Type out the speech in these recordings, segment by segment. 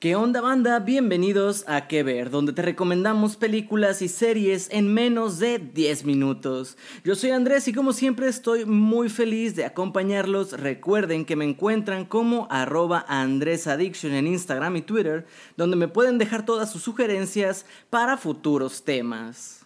¿Qué onda banda? Bienvenidos a Que Ver, donde te recomendamos películas y series en menos de 10 minutos. Yo soy Andrés y como siempre estoy muy feliz de acompañarlos. Recuerden que me encuentran como arroba AndrésAddiction en Instagram y Twitter, donde me pueden dejar todas sus sugerencias para futuros temas.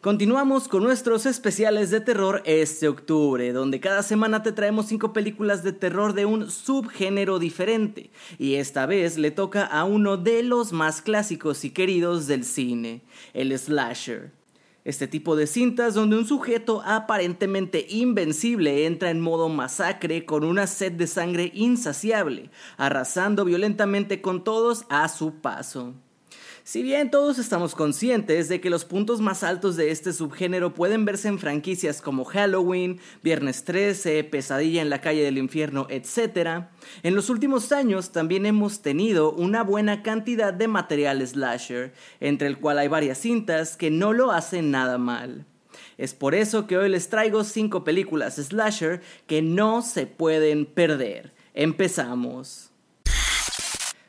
Continuamos con nuestros especiales de terror este octubre, donde cada semana te traemos 5 películas de terror de un subgénero diferente, y esta vez le toca a uno de los más clásicos y queridos del cine, el slasher. Este tipo de cintas donde un sujeto aparentemente invencible entra en modo masacre con una sed de sangre insaciable, arrasando violentamente con todos a su paso. Si bien todos estamos conscientes de que los puntos más altos de este subgénero pueden verse en franquicias como Halloween, Viernes 13, Pesadilla en la calle del infierno, etc., en los últimos años también hemos tenido una buena cantidad de material slasher, entre el cual hay varias cintas que no lo hacen nada mal. Es por eso que hoy les traigo 5 películas slasher que no se pueden perder. Empezamos.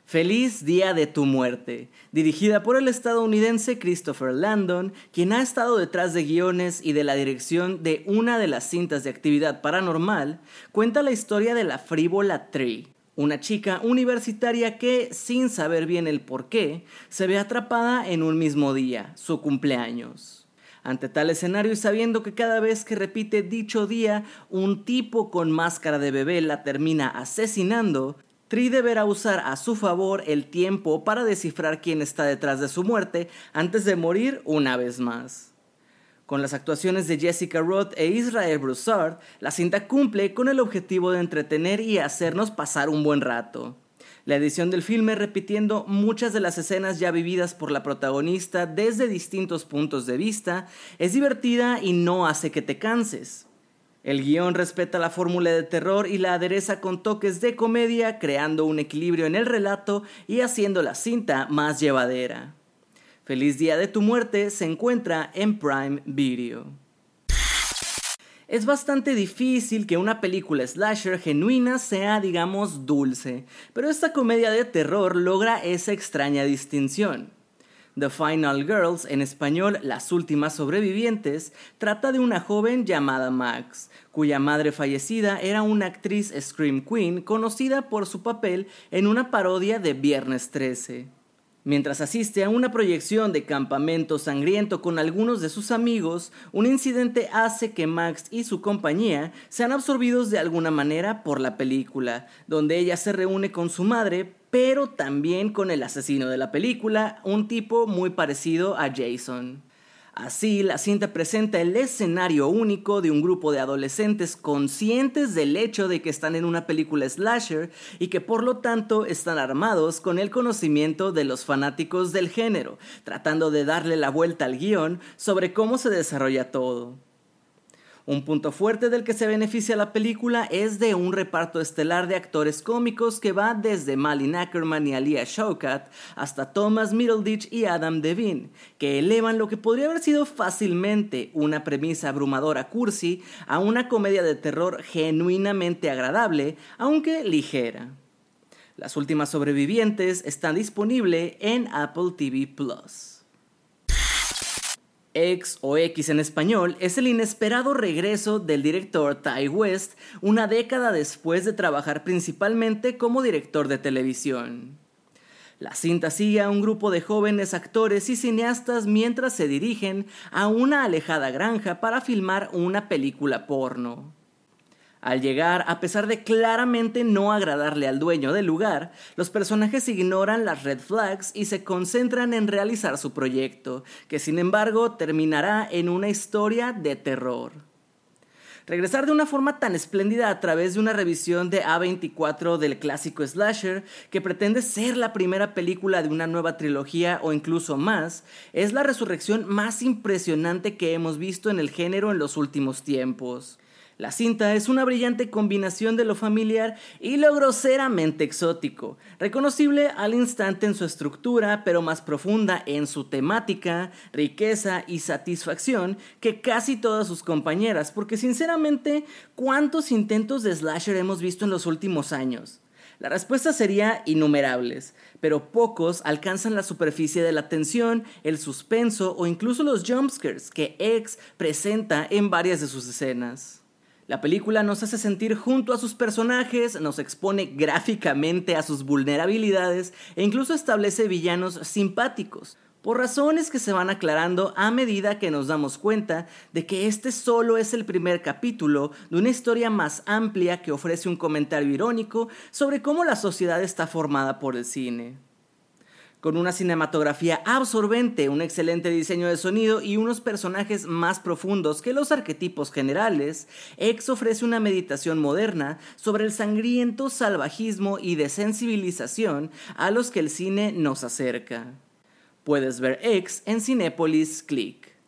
Feliz Día de tu Muerte, dirigida por el estadounidense Christopher Landon, quien ha estado detrás de guiones y de la dirección de una de las cintas de actividad paranormal, cuenta la historia de la frívola Tree, una chica universitaria que, sin saber bien el por qué, se ve atrapada en un mismo día, su cumpleaños. Ante tal escenario y sabiendo que cada vez que repite dicho día, un tipo con máscara de bebé la termina asesinando, Tree deberá usar a su favor el tiempo para descifrar quién está detrás de su muerte antes de morir una vez más. Con las actuaciones de Jessica Roth e Israel Broussard, la cinta cumple con el objetivo de entretener y hacernos pasar un buen rato. La edición del filme repitiendo muchas de las escenas ya vividas por la protagonista desde distintos puntos de vista es divertida y no hace que te canses. El guion respeta la fórmula de terror y la adereza con toques de comedia, creando un equilibrio en el relato y haciendo la cinta más llevadera. Feliz Día de tu Muerte se encuentra en Prime Video. Es bastante difícil que una película slasher genuina sea, digamos, dulce, pero esta comedia de terror logra esa extraña distinción. The Final Girls, en español Las Últimas Sobrevivientes, trata de una joven llamada Max, cuya madre fallecida era una actriz Scream Queen conocida por su papel en una parodia de Viernes 13. Mientras asiste a una proyección de campamento sangriento con algunos de sus amigos, un incidente hace que Max y su compañía sean absorbidos de alguna manera por la película, donde ella se reúne con su madre pero también con el asesino de la película, un tipo muy parecido a Jason. Así, la cinta presenta el escenario único de un grupo de adolescentes conscientes del hecho de que están en una película slasher y que por lo tanto están armados con el conocimiento de los fanáticos del género, tratando de darle la vuelta al guion sobre cómo se desarrolla todo. Un punto fuerte del que se beneficia la película es de un reparto estelar de actores cómicos que va desde Malin Ackerman y Alia Shawkat hasta Thomas Middleditch y Adam Devine, que elevan lo que podría haber sido fácilmente una premisa abrumadora cursi a una comedia de terror genuinamente agradable, aunque ligera. Las últimas sobrevivientes están disponibles en Apple TV Plus. X o X en español es el inesperado regreso del director Ty West una década después de trabajar principalmente como director de televisión. La cinta sigue a un grupo de jóvenes actores y cineastas mientras se dirigen a una alejada granja para filmar una película porno. Al llegar, a pesar de claramente no agradarle al dueño del lugar, los personajes ignoran las red flags y se concentran en realizar su proyecto, que sin embargo terminará en una historia de terror. Regresar de una forma tan espléndida a través de una revisión de A24 del clásico slasher, que pretende ser la primera película de una nueva trilogía o incluso más, es la resurrección más impresionante que hemos visto en el género en los últimos tiempos. La cinta es una brillante combinación de lo familiar y lo groseramente exótico, reconocible al instante en su estructura, pero más profunda en su temática, riqueza y satisfacción que casi todas sus compañeras, porque sinceramente, ¿cuántos intentos de slasher hemos visto en los últimos años? La respuesta sería innumerables, pero pocos alcanzan la superficie de la tensión, el suspenso o incluso los jumpscares que X presenta en varias de sus escenas. La película nos hace sentir junto a sus personajes, nos expone gráficamente a sus vulnerabilidades e incluso establece villanos simpáticos, por razones que se van aclarando a medida que nos damos cuenta de que este solo es el primer capítulo de una historia más amplia que ofrece un comentario irónico sobre cómo la sociedad está formada por el cine con una cinematografía absorbente, un excelente diseño de sonido y unos personajes más profundos que los arquetipos generales, X ofrece una meditación moderna sobre el sangriento salvajismo y desensibilización a los que el cine nos acerca. Puedes ver X en Cinepolis Click.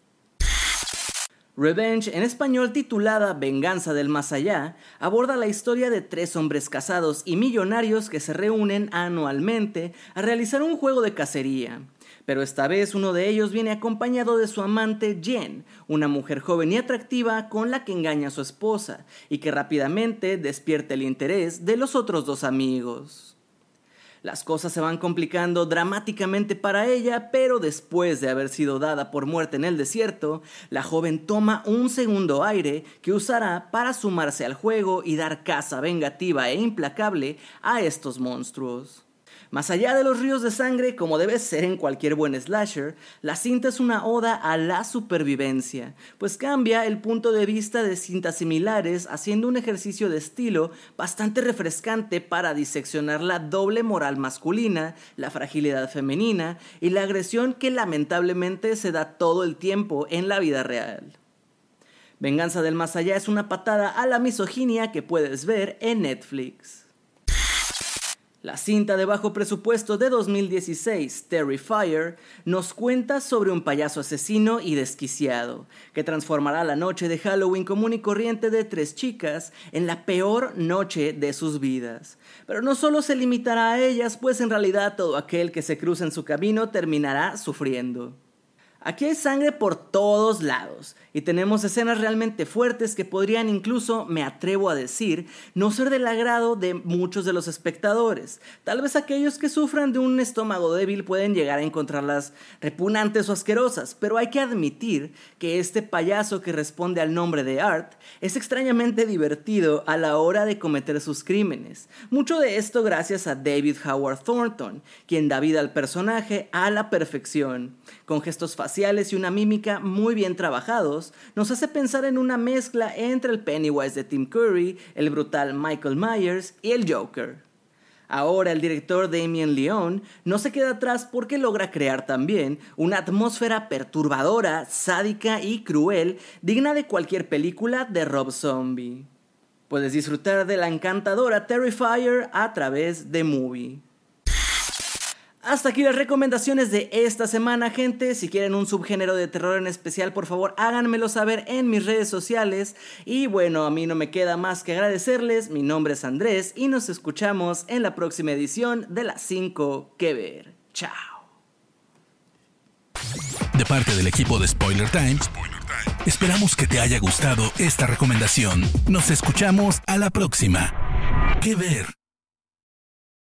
Revenge, en español titulada Venganza del Más Allá, aborda la historia de tres hombres casados y millonarios que se reúnen anualmente a realizar un juego de cacería. Pero esta vez uno de ellos viene acompañado de su amante Jen, una mujer joven y atractiva con la que engaña a su esposa y que rápidamente despierta el interés de los otros dos amigos. Las cosas se van complicando dramáticamente para ella, pero después de haber sido dada por muerte en el desierto, la joven toma un segundo aire que usará para sumarse al juego y dar caza vengativa e implacable a estos monstruos. Más allá de los ríos de sangre, como debe ser en cualquier buen slasher, la cinta es una oda a la supervivencia, pues cambia el punto de vista de cintas similares haciendo un ejercicio de estilo bastante refrescante para diseccionar la doble moral masculina, la fragilidad femenina y la agresión que lamentablemente se da todo el tiempo en la vida real. Venganza del Más Allá es una patada a la misoginia que puedes ver en Netflix. La cinta de bajo presupuesto de 2016, Terrifier, nos cuenta sobre un payaso asesino y desquiciado, que transformará la noche de Halloween común y corriente de tres chicas en la peor noche de sus vidas. Pero no solo se limitará a ellas, pues en realidad todo aquel que se cruza en su camino terminará sufriendo. Aquí hay sangre por todos lados y tenemos escenas realmente fuertes que podrían incluso, me atrevo a decir, no ser del agrado de muchos de los espectadores. Tal vez aquellos que sufran de un estómago débil pueden llegar a encontrarlas repugnantes o asquerosas, pero hay que admitir que este payaso que responde al nombre de Art es extrañamente divertido a la hora de cometer sus crímenes. Mucho de esto gracias a David Howard Thornton, quien da vida al personaje a la perfección, con gestos fáciles y una mímica muy bien trabajados, nos hace pensar en una mezcla entre el Pennywise de Tim Curry, el brutal Michael Myers y el Joker. Ahora el director Damien Leone no se queda atrás porque logra crear también una atmósfera perturbadora, sádica y cruel, digna de cualquier película de Rob Zombie. Puedes disfrutar de la encantadora Terrifier a través de Movie. Hasta aquí las recomendaciones de esta semana, gente. Si quieren un subgénero de terror en especial, por favor háganmelo saber en mis redes sociales. Y bueno, a mí no me queda más que agradecerles. Mi nombre es Andrés y nos escuchamos en la próxima edición de las 5 que ver. Chao. De parte del equipo de Spoiler Times, esperamos que te haya gustado esta recomendación. Nos escuchamos a la próxima. Que ver.